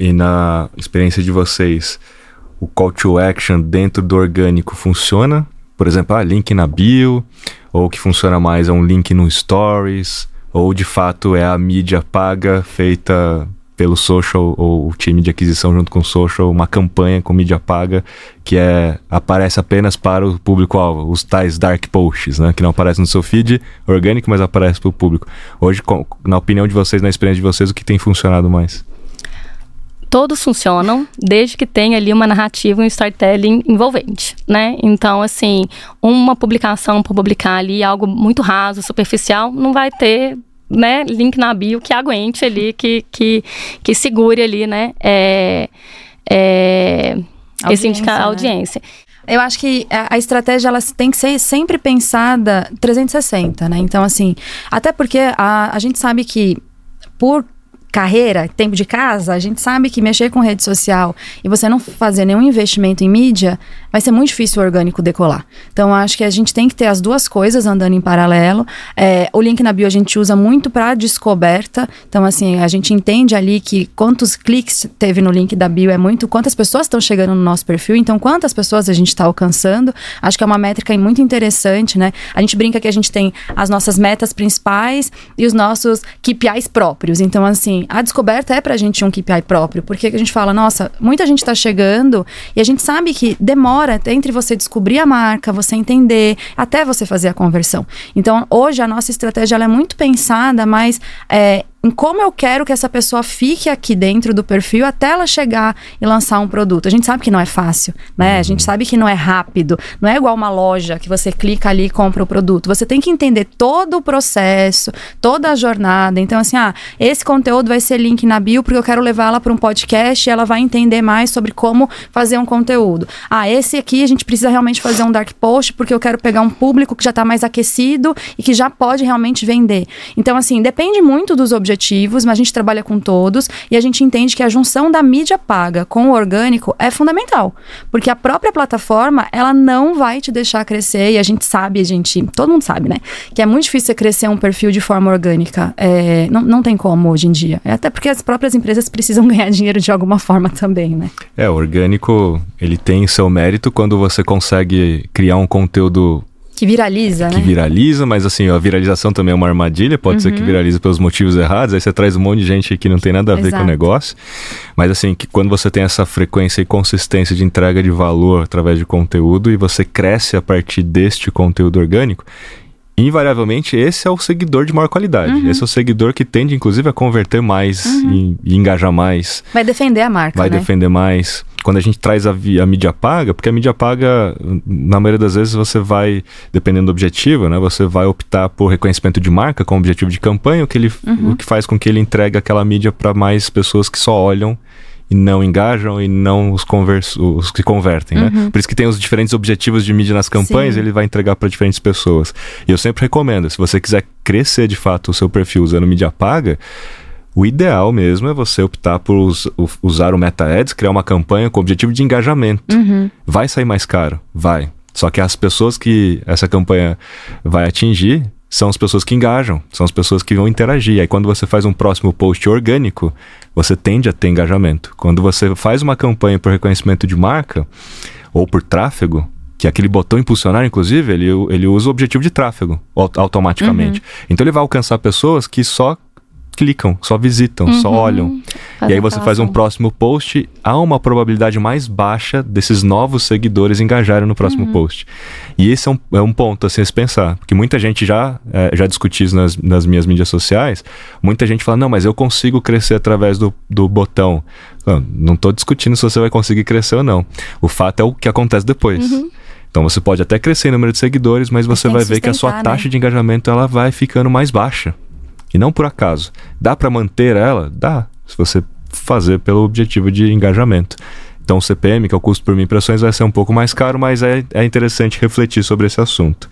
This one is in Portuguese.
E na experiência de vocês, o call to action dentro do orgânico funciona? Por exemplo, ah, link na bio, ou o que funciona mais é um link no Stories, ou de fato é a mídia paga feita pelo social ou o time de aquisição junto com o social, uma campanha com mídia paga que é aparece apenas para o público-alvo, os tais dark posts, né, que não aparecem no seu feed orgânico, mas aparece para o público. Hoje, na opinião de vocês, na experiência de vocês, o que tem funcionado mais? Todos funcionam desde que tenha ali uma narrativa, um storytelling envolvente, né? Então, assim, uma publicação para publicar ali algo muito raso, superficial, não vai ter né, link na bio que aguente ali, que, que, que segure ali, né, é, é, audiência, esse indicar né? audiência. Eu acho que a, estratégia ela tem que ser sempre pensada 360, né? Então, assim, até porque a, a gente sabe que por carreira, tempo de casa, a gente sabe que mexer com rede social e você não fazer nenhum investimento em mídia, vai ser muito difícil o orgânico decolar. Então, acho que a gente tem que ter as duas coisas andando em paralelo. É, o link na bio a gente usa muito para descoberta. Então, assim, a gente entende ali que quantos cliques teve no link da bio é muito, quantas pessoas estão chegando no nosso perfil, então quantas pessoas a gente está alcançando. Acho que é uma métrica muito interessante, né? A gente brinca que a gente tem as nossas metas principais e os nossos KPIs próprios. Então, assim, a descoberta é para a gente um KPI próprio, porque a gente fala, nossa, muita gente está chegando e a gente sabe que demora entre você descobrir a marca, você entender, até você fazer a conversão. Então, hoje a nossa estratégia é muito pensada, mas é, em como eu quero que essa pessoa fique aqui dentro do perfil até ela chegar e lançar um produto. A gente sabe que não é fácil, né? A gente uhum. sabe que não é rápido, não é igual uma loja que você clica ali e compra o produto. Você tem que entender todo o processo, toda a jornada. Então, assim, ah, esse conteúdo vai ser link na bio porque eu quero levá-la para um podcast e ela vai entender mais sobre como fazer um conteúdo. Ah, esse aqui a gente precisa realmente fazer um dark post porque eu quero pegar um público que já está mais aquecido e que já pode realmente vender. Então, assim, depende muito dos objetivos objetivos, mas a gente trabalha com todos e a gente entende que a junção da mídia paga com o orgânico é fundamental, porque a própria plataforma ela não vai te deixar crescer e a gente sabe, a gente, todo mundo sabe, né, que é muito difícil você crescer um perfil de forma orgânica, é, não, não tem como hoje em dia, é até porque as próprias empresas precisam ganhar dinheiro de alguma forma também, né? É, o orgânico ele tem seu mérito quando você consegue criar um conteúdo que viraliza, que né? Que viraliza, mas assim, a viralização também é uma armadilha, pode uhum. ser que uhum. viralize pelos motivos errados, aí você traz um monte de gente que não tem nada a ver Exato. com o negócio. Mas assim, que quando você tem essa frequência e consistência de entrega de valor através de conteúdo e você cresce a partir deste conteúdo orgânico, invariavelmente esse é o seguidor de maior qualidade. Uhum. Esse é o seguidor que tende, inclusive, a converter mais uhum. e, e, engajar mais. Vai defender a marca. Vai né? defender mais. Quando a gente traz a, a, mídia paga, porque a mídia paga, na maioria das vezes, você vai, dependendo do objetivo, né? Você vai optar por reconhecimento de marca como objetivo de campanha, o que, ele, uhum. o que faz com que ele entregue aquela mídia para mais pessoas que só olham e não engajam e não os, converso, os que convertem, né? uhum. né? Por isso que tem os diferentes objetivos de mídia nas campanhas, Sim. ele vai entregar para diferentes pessoas. E eu sempre recomendo, se você quiser crescer de fato o seu perfil usando mídia paga, o ideal mesmo é você optar por us, usar o Meta Ads, criar uma campanha com objetivo de engajamento. Uhum. Vai sair mais caro? Vai. Só que as pessoas que essa campanha vai atingir são as pessoas que engajam, são as pessoas que vão interagir. Aí quando você faz um próximo post orgânico, você tende a ter engajamento. Quando você faz uma campanha por reconhecimento de marca ou por tráfego, que aquele botão impulsionar, inclusive, ele, ele usa o objetivo de tráfego automaticamente. Uhum. Então ele vai alcançar pessoas que só clicam, só visitam, uhum. só olham. Faz e aí você faz um próximo post, há uma probabilidade mais baixa desses novos seguidores engajarem no próximo uhum. post. E esse é um, é um ponto a se pensar, porque muita gente já, é, já discutiu isso nas, nas minhas mídias sociais, muita gente fala, não, mas eu consigo crescer através do, do botão. Não estou discutindo se você vai conseguir crescer ou não. O fato é o que acontece depois. Uhum. Então você pode até crescer em número de seguidores, mas você vai ver que a sua taxa né? de engajamento ela vai ficando mais baixa. E não por acaso. Dá para manter ela? Dá, se você fazer pelo objetivo de engajamento. Então o CPM, que é o custo por mil impressões, vai ser um pouco mais caro, mas é, é interessante refletir sobre esse assunto.